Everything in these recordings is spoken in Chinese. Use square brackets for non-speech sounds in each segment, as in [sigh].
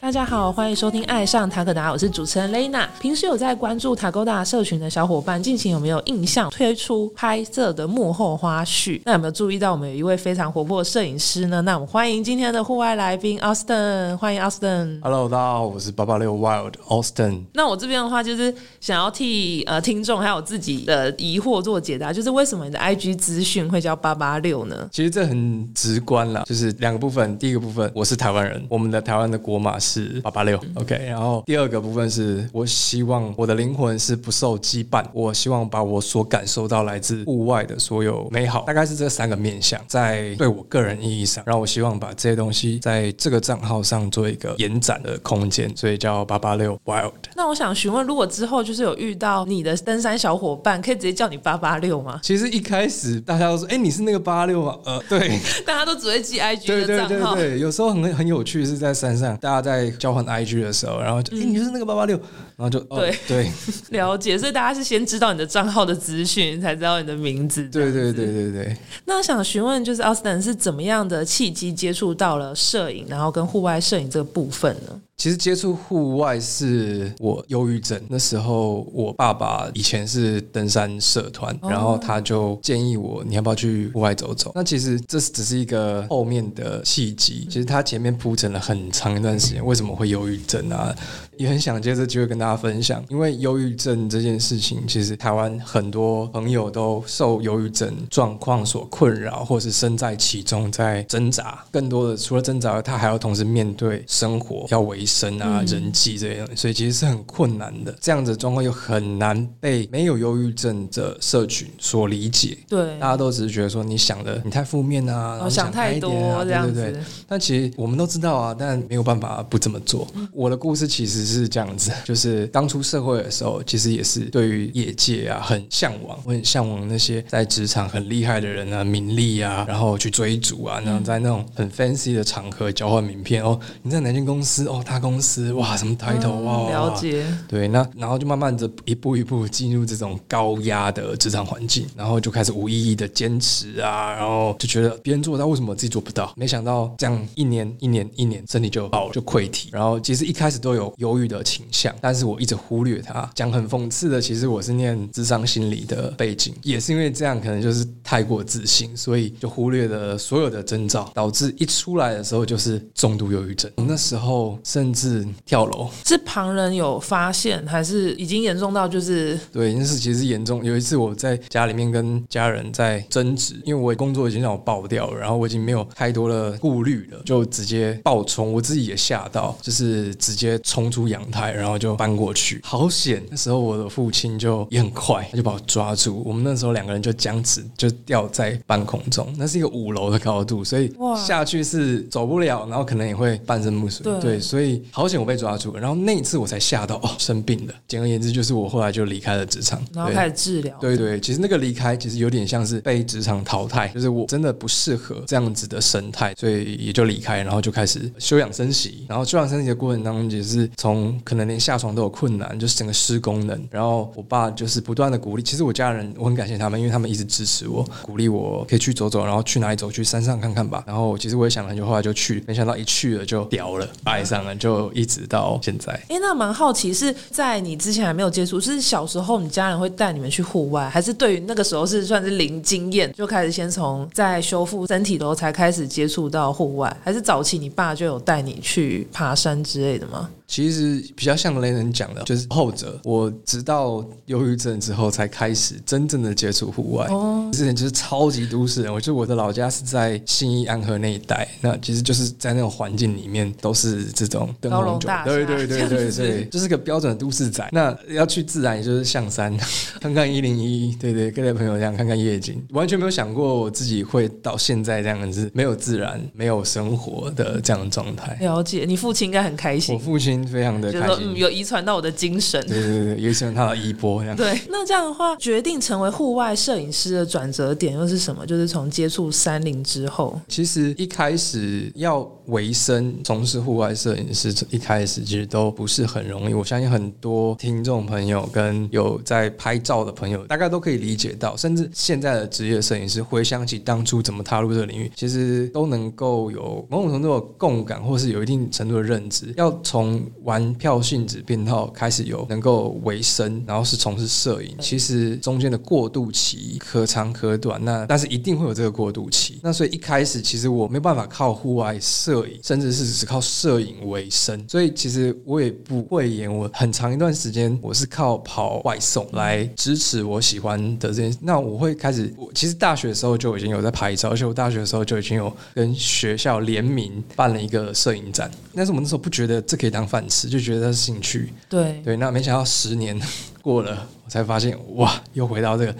大家好，欢迎收听《爱上塔可达》，我是主持人 Lena。平时有在关注塔勾达社群的小伙伴，近期有没有印象推出拍摄的幕后花絮？那有没有注意到我们有一位非常活泼的摄影师呢？那我们欢迎今天的户外来宾 Austin，欢迎 Austin。Hello，大家好，我是八八六 Wild Austin。那我这边的话，就是想要替呃听众还有自己的疑惑做解答，就是为什么你的 IG 资讯会叫八八六呢？其实这很直观啦，就是两个部分。第一个部分，我是台湾人，我们的台湾的国码是八八六，OK。然后第二个部分是我希望我的灵魂是不受羁绊，我希望把我所感受到来自户外的所有美好，大概是这三个面向，在对我个人意义上，然后我希望把这些东西在这个账号上做一个延展的空间，所以叫八八六 Wild。那我想询问，如果之后就是有遇到你的登山小伙伴，可以直接叫你八八六吗？其实一开始大家都说，哎、你是那个八六吗？呃，对。[laughs] 大家都只会记 IG 对对。对对，有时候很很有趣，是在山上，大家在交换 IG 的时候，然后就，哎、你就是那个八八六，然后就，哦、对对 [laughs] 了解，所以大家是先知道你的账号的资讯，才知道你的名字。[laughs] 对对对对对，那想询问，就是 Austin 是怎么样的契机接触到了摄影，然后跟户外摄影这个部分呢？其实接触户外是我忧郁症那时候，我爸爸以前是登山社团，然后他就建议我你要不要去户外走走。那其实这只是一个后面的契机，其实他前面铺陈了很长一段时间，为什么会忧郁症啊？也很想借这机会跟大家分享，因为忧郁症这件事情，其实台湾很多朋友都受忧郁症状况所困扰，或是身在其中在挣扎。更多的除了挣扎，他还要同时面对生活要维生啊、人际这样，所以其实是很困难的。这样子的状况又很难被没有忧郁症的社群所理解。对，大家都只是觉得说你想的你太负面啊，然后哦想太多这样对对。但其实我们都知道啊，但没有办法不这么做。我的故事其实是这样子，[laughs] 就是当初社会的时候，其实也是对于业界啊很向往，我很向往那些在职场很厉害的人啊，名利啊，然后去追逐啊，然后在那种很 fancy 的场合交换名片哦，你在哪间公司哦，大公司哇，什么 title 哇、了解。对，那然后就慢慢的一步一步进入这种高压的职场环境，然后就开始无意义的坚持啊，然后就觉得别人做得到，为什么我自己做不到？没想到这样一年一年一年，身体就爆了，就溃体。然后其实一开始都有有忧郁的倾向，但是我一直忽略它。讲很讽刺的，其实我是念智商心理的背景，也是因为这样，可能就是太过自信，所以就忽略了所有的征兆，导致一出来的时候就是重度忧郁症。那时候甚至跳楼。是旁人有发现，还是已经严重到就是对，那是其实严重。有一次我在家里面跟家人在争执，因为我工作已经让我爆掉了，然后我已经没有太多的顾虑了，就直接爆冲，我自己也吓到，就是直接冲出阳台，然后就搬过去，好险！那时候我的父亲就也很快，他就把我抓住，我们那时候两个人就僵持，就吊在半空中，那是一个五楼的高度，所以哇下去是走不了，然后可能也会半身不遂。对对，所以好险我被抓住了，然后那一次我才吓到哦，生病了。简而言之，就是我后来就离开了职场，然后开始治疗？对对，其实那个离开其实有点像是被职场淘汰，就是我真的不适合这样子的生态，所以也就离开，然后就开始休养生息。然后休养生息的过程当中，也是从可能连下床都有困难，就是整个失功能。然后我爸就是不断的鼓励，其实我家人我很感谢他们，因为他们一直支持我，鼓励我可以去走走，然后去哪里走，去山上看看吧。然后其实我也想了很久，后来就去，没想到一去了就屌了，爱上了，就一直到现在。哎，那蛮好奇，是在你之前还没有接触，是小时候你家人会带你们去户外，还是对于那个时候是算是零经验，就开始先从在修复身体的时候才开始接触到户外，还是早期你爸就有带你去爬山之类的吗？其实比较像雷人讲的，就是后者。我直到忧郁症之后，才开始真正的接触户外。哦，之前就是超级都市人，我觉得我的老家是在信义安和那一带，那其实就是在那种环境里面都是这种灯高楼红酒大厦对对对对 [laughs] 就是个标准的都市仔。那要去自然，也就是象山，看看一零一，对对，跟着朋友这样看看夜景，完全没有想过我自己会到现在这样子，没有自然、没有生活的这样的状态。了解，你父亲应该很开心我，父亲非常的开心，就是说嗯，有遗传到我的精神。对对对，有一次他的衣钵这样。对，那这样的话，决定成为户外摄影师的转折折点又是什么？就是从接触山林之后，其实一开始要维生从事户外摄影师，一开始其实都不是很容易。我相信很多听众朋友跟有在拍照的朋友，大概都可以理解到，甚至现在的职业摄影师回想起当初怎么踏入这个领域，其实都能够有某种程度的共感，或是有一定程度的认知。要从玩票性质变到开始有能够维生，然后是从事摄影，其实中间的过渡期可长可短。那但是一定会有这个过渡期。那所以一开始其实我没办法靠户外摄影，甚至是只靠摄影为生。所以其实我也不会演，我很长一段时间我是靠跑外送来支持我喜欢的这件。那我会开始，我其实大学的时候就已经有在拍照，而且我大学的时候就已经有跟学校联名办了一个摄影展。但是我那时候不觉得这可以当饭吃，就觉得是兴趣。对对，那没想到十年 [laughs] 过了，我才发现哇，又回到这个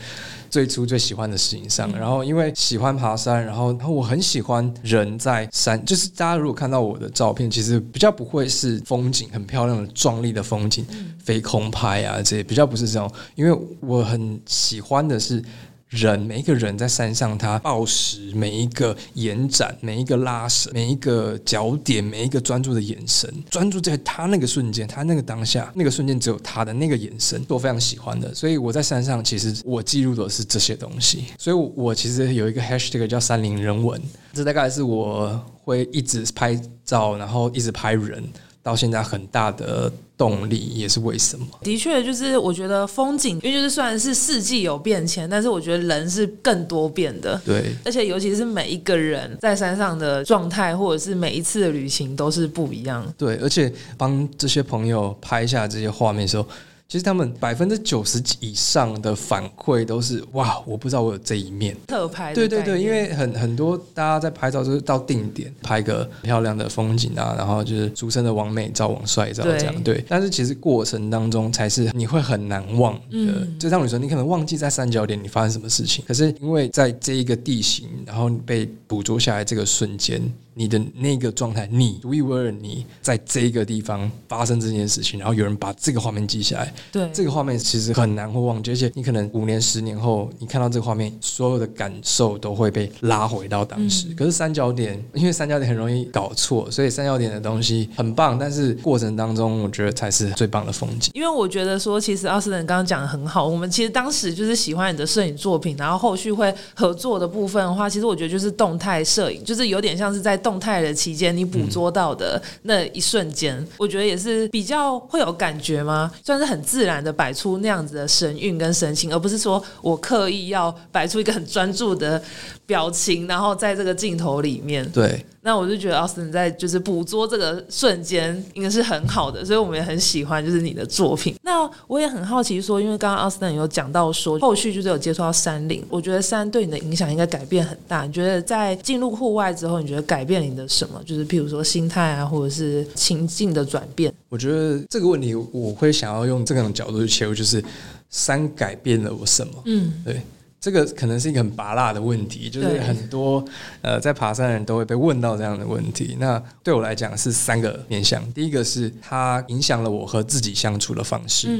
最初最喜欢的事情上。然后因为喜欢爬山，然后然后我很喜欢人在山，就是大家如果看到我的照片，其实比较不会是风景很漂亮的壮丽的风景，飞空拍啊这些比较不是这种，因为我很喜欢的是。人每一个人在山上，他抱实每一个延展，每一个拉伸，每一个脚点，每一个专注的眼神，专注在他那个瞬间，他那个当下，那个瞬间只有他的那个眼神，是我非常喜欢的。所以我在山上，其实我记录的是这些东西。所以，我其实有一个 hashtag 叫山林人文，这大概是我会一直拍照，然后一直拍人。到现在很大的动力也是为什么？的确，就是我觉得风景，因为就是虽然是四季有变迁，但是我觉得人是更多变的。对，而且尤其是每一个人在山上的状态，或者是每一次的旅行都是不一样。对，而且帮这些朋友拍下这些画面的时候。其实他们百分之九十以上的反馈都是哇，我不知道我有这一面特拍。对对对，因为很很多大家在拍照就是到定点拍个漂亮的风景啊，然后就是俗称的王美照、王帅照这样。对，但是其实过程当中才是你会很难忘的。就像你说，你可能忘记在三角点你发生什么事情，可是因为在这一个地形，然后被捕捉下来这个瞬间。你的那个状态，你独一无二，你在这个地方发生这件事情，然后有人把这个画面记下来，对，这个画面其实很难会忘记，而且你可能五年、十年后，你看到这个画面，所有的感受都会被拉回到当时。可是三角点，因为三角点很容易搞错，所以三角点的东西很棒，但是过程当中，我觉得才是最棒的风景。因为我觉得说，其实奥斯顿刚刚讲的很好，我们其实当时就是喜欢你的摄影作品，然后后续会合作的部分的话，其实我觉得就是动态摄影，就是有点像是在动态的期间，你捕捉到的那一瞬间，我觉得也是比较会有感觉吗？算是很自然的摆出那样子的神韵跟神情，而不是说我刻意要摆出一个很专注的表情，然后在这个镜头里面。对。那我就觉得奥斯汀在就是捕捉这个瞬间应该是很好的，所以我们也很喜欢就是你的作品。那我也很好奇说，因为刚刚奥斯汀有讲到说，后续就是有接触到山林，我觉得山对你的影响应该改变很大。你觉得在进入户外之后，你觉得改变你的什么？就是譬如说心态啊，或者是情境的转变？我觉得这个问题我会想要用这种角度去切入，就是山改变了我什么？嗯，对。这个可能是一个很拔辣的问题，就是很多呃在爬山的人都会被问到这样的问题。那对我来讲是三个面向：第一个是它影响了我和自己相处的方式；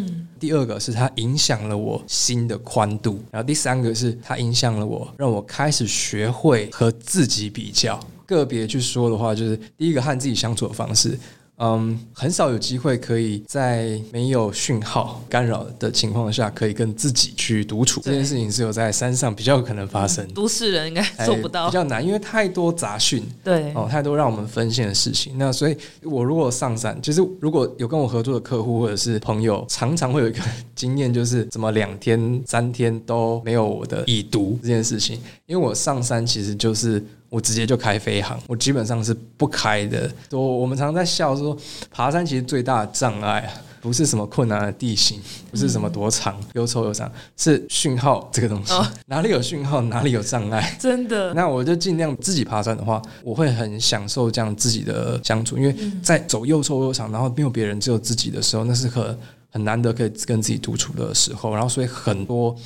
第二个是它影响了我心的宽度；然后第三个是它影响了我，让我开始学会和自己比较。个别去说的话，就是第一个和自己相处的方式。嗯，很少有机会可以在没有讯号干扰的情况下，可以跟自己去独处。这件事情只有在山上比较有可能发生，都市人应该做不到，比较难，因为太多杂讯，对哦，太多让我们分心的事情。那所以，我如果上山，其实如果有跟我合作的客户或者是朋友，常常会有一个经验，就是怎么两天三天都没有我的已读这件事情，因为我上山其实就是。我直接就开飞航，我基本上是不开的。我我们常常在笑说，爬山其实最大的障碍啊，不是什么困难的地形，不是什么多长又臭又长，是讯号这个东西。哪里有讯号，哪里有障碍。真的。那我就尽量自己爬山的话，我会很享受这样自己的相处，因为在走又臭又长，然后没有别人，只有自己的时候，那是很很难得可以跟自己独处的时候。然后所以很多。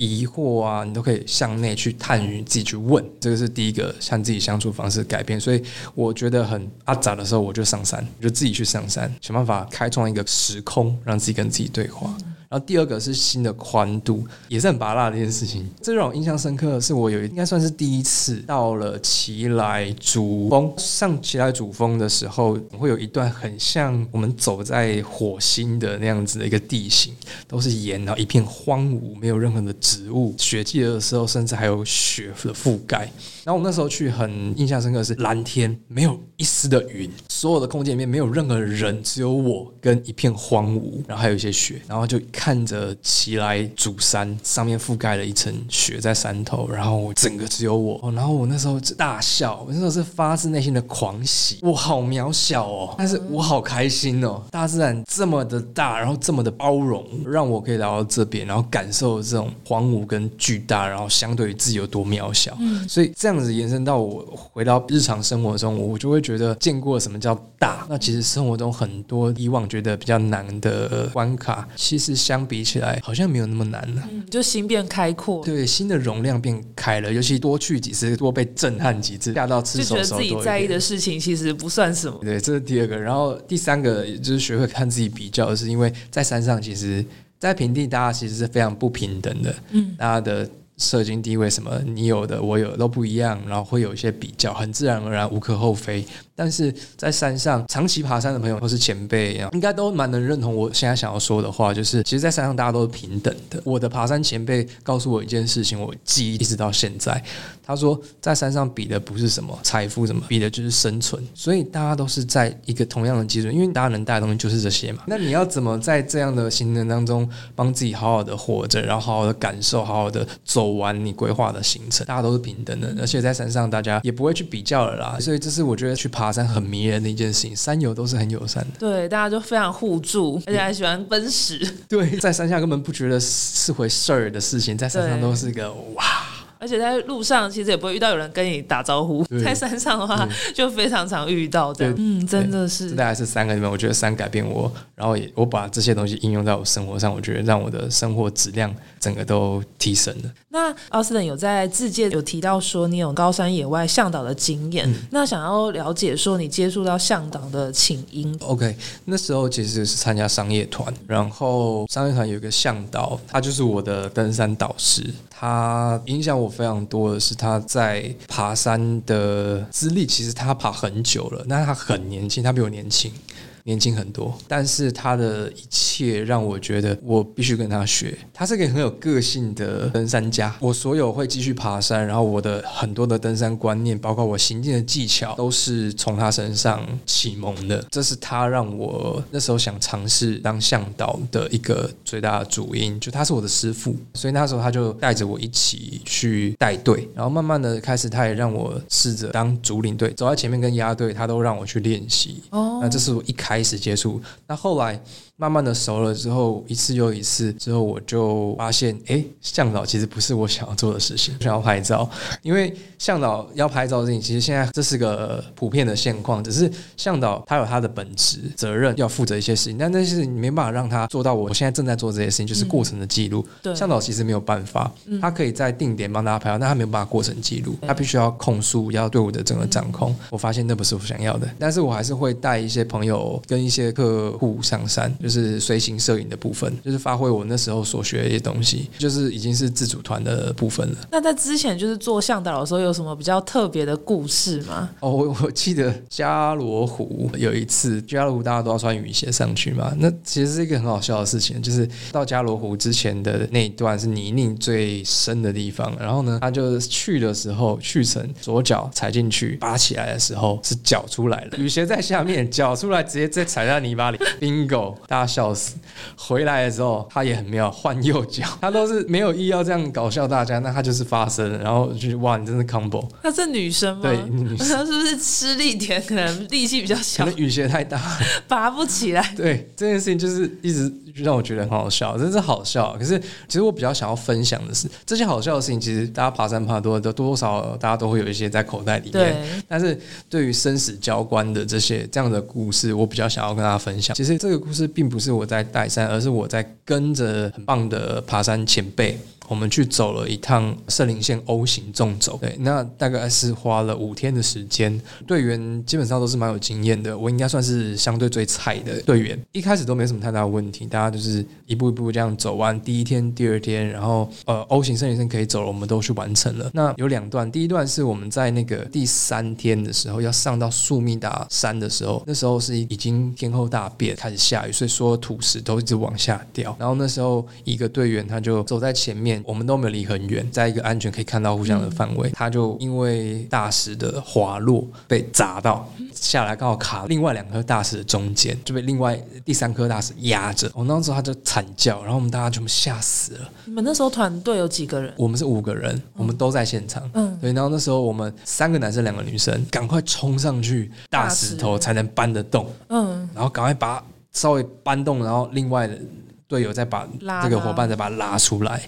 疑惑啊，你都可以向内去探寻，自己去问，这个是第一个向自己相处方式改变。所以我觉得很阿杂的时候，我就上山，我就自己去上山，想办法开创一个时空，让自己跟自己对话。然后第二个是心的宽度，也是很拔辣的一件事情。这让我印象深刻的是，我有应该算是第一次到了奇来主峰。上奇来主峰的时候，会有一段很像我们走在火星的那样子的一个地形，都是岩，然后一片荒芜，没有任何的植物。雪季的时候，甚至还有雪的覆盖。然后我那时候去很印象深刻的是蓝天，没有一丝的云，所有的空间里面没有任何人，只有我跟一片荒芜，然后还有一些雪，然后就看着奇来主山上面覆盖了一层雪在山头，然后整个只有我，然后我那时候大笑，我那时候是发自内心的狂喜，我好渺小哦，但是我好开心哦，大自然这么的大，然后这么的包容，让我可以来到这边，然后感受这种荒芜跟巨大，然后相对于自己有多渺小，所以这样子延伸到我回到日常生活中，我就会觉得见过什么叫大。那其实生活中很多以往觉得比较难的关卡，其实相比起来好像没有那么难了。嗯，就心变开阔，对，心的容量变开了，尤其多去几次，多被震撼几次，吓到吃就觉得自己在意的事情其实不算什么。对，这是第二个。然后第三个就是学会看自己比较，是因为在山上，其实，在平地大家其实是非常不平等的，嗯，大家的社经地位什么，你有的我有都不一样，然后会有一些比较，很自然而然，无可厚非。但是在山上长期爬山的朋友或是前辈，然后应该都蛮能认同我现在想要说的话，就是其实，在山上大家都是平等的。我的爬山前辈告诉我一件事情，我记忆一直到现在。他说，在山上比的不是什么财富，什么比的就是生存。所以大家都是在一个同样的基准，因为大家能带的东西就是这些嘛。那你要怎么在这样的行程当中，帮自己好好的活着，然后好好的感受，好好的走完你规划的行程？大家都是平等的，而且在山上大家也不会去比较了啦。所以这是我觉得去爬山很迷人的一件事情，山友都是很友善的。对，大家就非常互助，而且还喜欢奔驰，对，在山下根本不觉得是回事儿的事情，在山上都是个哇。而且在路上其实也不会遇到有人跟你打招呼。在山上的话，就非常常遇到这样。嗯，真的是。大概是三个里面，我觉得山改变我，然后也我把这些东西应用在我生活上，我觉得让我的生活质量整个都提升了。那奥斯顿有在自介有提到说你有高山野外向导的经验，嗯那想要了解说你接触到向导的起因。OK，那时候其实是参加商业团，然后商业团有一个向导，他就是我的登山导师。他影响我非常多的是他在爬山的资历，其实他爬很久了，那他很年轻，他比我年轻。年轻很多，但是他的一切让我觉得我必须跟他学。他是个很有个性的登山家。我所有会继续爬山，然后我的很多的登山观念，包括我行进的技巧，都是从他身上启蒙的。这是他让我那时候想尝试当向导的一个最大的主因，就他是我的师傅，所以那时候他就带着我一起去带队，然后慢慢的开始，他也让我试着当主领队，走在前面跟压队，他都让我去练习。哦那这是我一开始接触，那后来慢慢的熟了之后，一次又一次之后，我就发现，哎，向导其实不是我想要做的事情，[laughs] 想要拍照，因为向导要拍照的事情，其实现在这是个普遍的现况，只是向导他有他的本职责任要负责一些事情，但那是你没办法让他做到我现在正在做这些事情，就是过程的记录。对向导其实没有办法，他可以在定点帮大家拍照，但他没有办法过程记录，他必须要控诉，要对我的整个掌控。我发现那不是我想要的，但是我还是会带一些朋友跟一些客户上山，就是随行摄影的部分，就是发挥我那时候所学的一些东西，就是已经是自主团的部分了。那在之前就是做向导的时候，有什么比较特别的故事吗？哦，[laughs] 我我记得加罗湖有一次，加罗湖大家都要穿雨鞋上去嘛，那其实是一个很好笑的事情，就是到加罗湖之前的那一段是泥泞最深的地方，然后呢，他就去的时候去程左脚踩进去，拔起来的时候是脚出来了，雨鞋在下面，脚出来直接再踩在泥巴里，bingo，大家笑死。回来的时候他也很妙，换右脚，他都是没有意要这样搞笑大家，那他就是发生，然后就是哇，你真是 combo，那是女生吗？对，女生她是不是吃力点，可能力气比较可小，能雨鞋太大。拔不起来？对这件事情，就是一直让我觉得很好笑，真是好笑。可是其实我比较想要分享的是，这些好笑的事情，其实大家爬山爬多的多少大家都会有一些在口袋里面。但是对于生死交关的这些这样的故事，我比较比较想要跟大家分享。其实这个故事并不是我在带山，而是我在跟着很棒的爬山前辈。我们去走了一趟圣林线 O 型纵走，对，那大概是花了五天的时间。队员基本上都是蛮有经验的，我应该算是相对最菜的队员。一开始都没什么太大的问题，大家就是一步一步这样走完。第一天、第二天，然后呃 O 型圣林线可以走了，我们都去完成了。那有两段，第一段是我们在那个第三天的时候要上到宿密达山的时候，那时候是已经天候大变，开始下雨，所以说土石都一直往下掉。然后那时候一个队员他就走在前面，我们都没有离很远，在一个安全可以看到互相的范围，他就因为大石的滑落被砸到下来，刚好卡另外两颗大石的中间，就被另外第三颗大石压着。我那时候他就惨叫，然后我们大家全部吓死了。你们那时候团队有几个人？我们是五个人，我们都在现场。嗯，对。然后那时候我们三个男生，两个女生，赶快冲上去，大石头才能搬得动。嗯，然后赶快把稍微搬动，然后另外的队友再把这个伙伴再把他拉出来。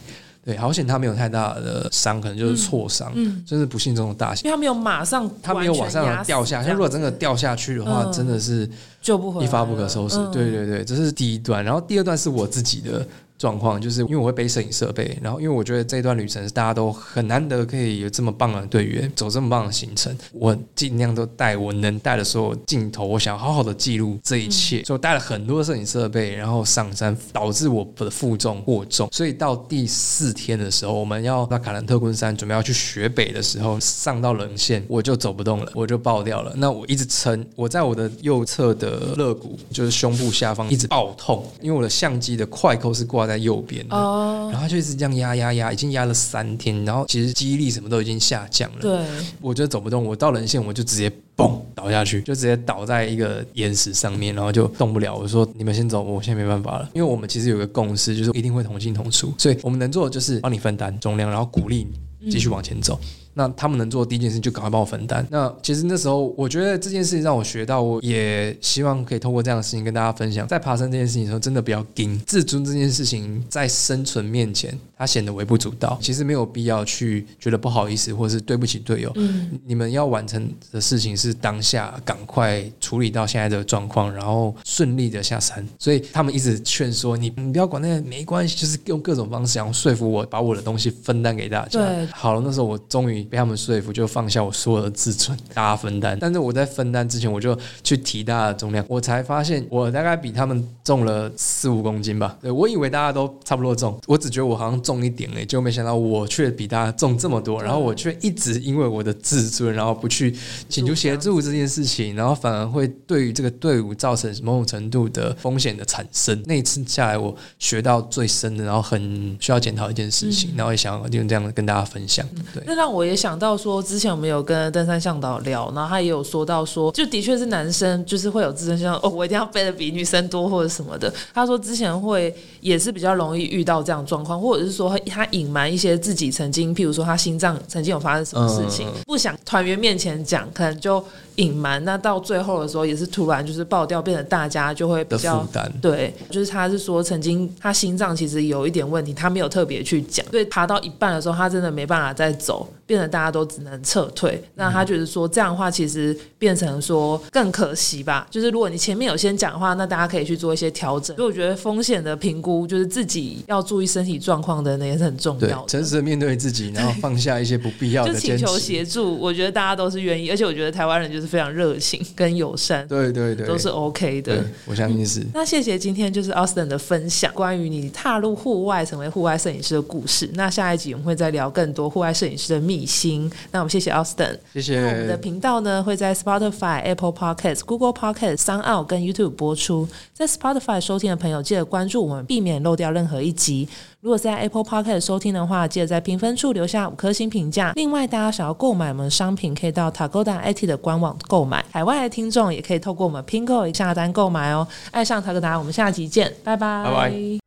对，好险他没有太大的伤，可能就是挫伤，真是不幸中的大幸。因为他没有马上，他没有往上掉下。他如果真的掉下去的话，真的是救不回，一发不可收拾。对对对，这是第一段。然后第二段是我自己的。状况就是因为我会背摄影设备，然后因为我觉得这段旅程是大家都很难得可以有这么棒的队员走这么棒的行程，我尽量都带我能带的所有镜头，我想好好的记录这一切，所以我带了很多摄影设备，然后上山导致我的负重过重，所以到第四天的时候，我们要到卡兰特昆山准备要去雪北的时候，上到棱线我就走不动了，我就爆掉了。那我一直撑，我在我的右侧的肋骨就是胸部下方一直爆痛，因为我的相机的快扣是挂在。在右边的，然后他就一直这样压压压，已经压了三天，然后其实记忆力什么都已经下降了。对，我觉得走不动，我到人线我就直接嘣倒下去，就直接倒在一个岩石上面，然后就动不了。我说你们先走，我现在没办法了，因为我们其实有个共识，就是一定会同进同出，所以我们能做的就是帮你分担重量，然后鼓励你继续往前走。那他们能做的第一件事就赶快帮我分担。那其实那时候我觉得这件事情让我学到，我也希望可以通过这样的事情跟大家分享。在爬山这件事情的时候，真的不要盯，自尊这件事情在生存面前，它显得微不足道。其实没有必要去觉得不好意思，或者是对不起队友。嗯，你们要完成的事情是当下赶快处理到现在的状况，然后顺利的下山。所以他们一直劝说你，你不要管那个，没关系，就是用各种方式然后说服我，把我的东西分担给大家。对，好了，那时候我终于。被他们说服，就放下我所有的自尊，大家分担。但是我在分担之前，我就去提大家的重量，我才发现我大概比他们重了四五公斤吧。对我以为大家都差不多重，我只觉得我好像重一点哎，就没想到我却比大家重这么多。然后我却一直因为我的自尊，然后不去请求协助这件事情，然后反而会对于这个队伍造成某种程度的风险的产生。那一次下来，我学到最深的，然后很需要检讨一件事情，然后也想用这样跟大家分享。对，那让我也。也想到说，之前我们有跟登山向导聊，然后他也有说到说，就的确是男生就是会有自尊心，哦，我一定要背的比女生多或者什么的。他说之前会也是比较容易遇到这样状况，或者是说他隐瞒一些自己曾经，譬如说他心脏曾经有发生什么事情，不想团员面前讲，可能就。隐瞒，那到最后的时候也是突然就是爆掉，变成大家就会比较对，就是他是说曾经他心脏其实有一点问题，他没有特别去讲，所以爬到一半的时候他真的没办法再走，变得大家都只能撤退。那他觉得说这样的话其实变成说更可惜吧，就是如果你前面有先讲的话，那大家可以去做一些调整。所以我觉得风险的评估就是自己要注意身体状况的，那也是很重要。诚实的面对自己，然后放下一些不必要的 [laughs] 请求协助。我觉得大家都是愿意，而且我觉得台湾人就是。是非常热情跟友善，对对对，都是 OK 的。我相信是。那谢谢今天就是 Austin 的分享，关于你踏入户外成为户外摄影师的故事。那下一集我们会再聊更多户外摄影师的秘辛。那我们谢谢 Austin，谢谢。我们的频道呢会在 Spotify、Apple Podcasts、Google Podcasts、s o u n 跟 YouTube 播出。在 Spotify 收听的朋友记得关注我们，避免漏掉任何一集。如果在 Apple Podcast 收听的话，记得在评分处留下五颗星评价。另外，大家想要购买我们商品，可以到 Tagoda IT 的官网购买。海外的听众也可以透过我们 Pinko 下单购买哦。爱上 Tagoda，我们下集见，拜拜。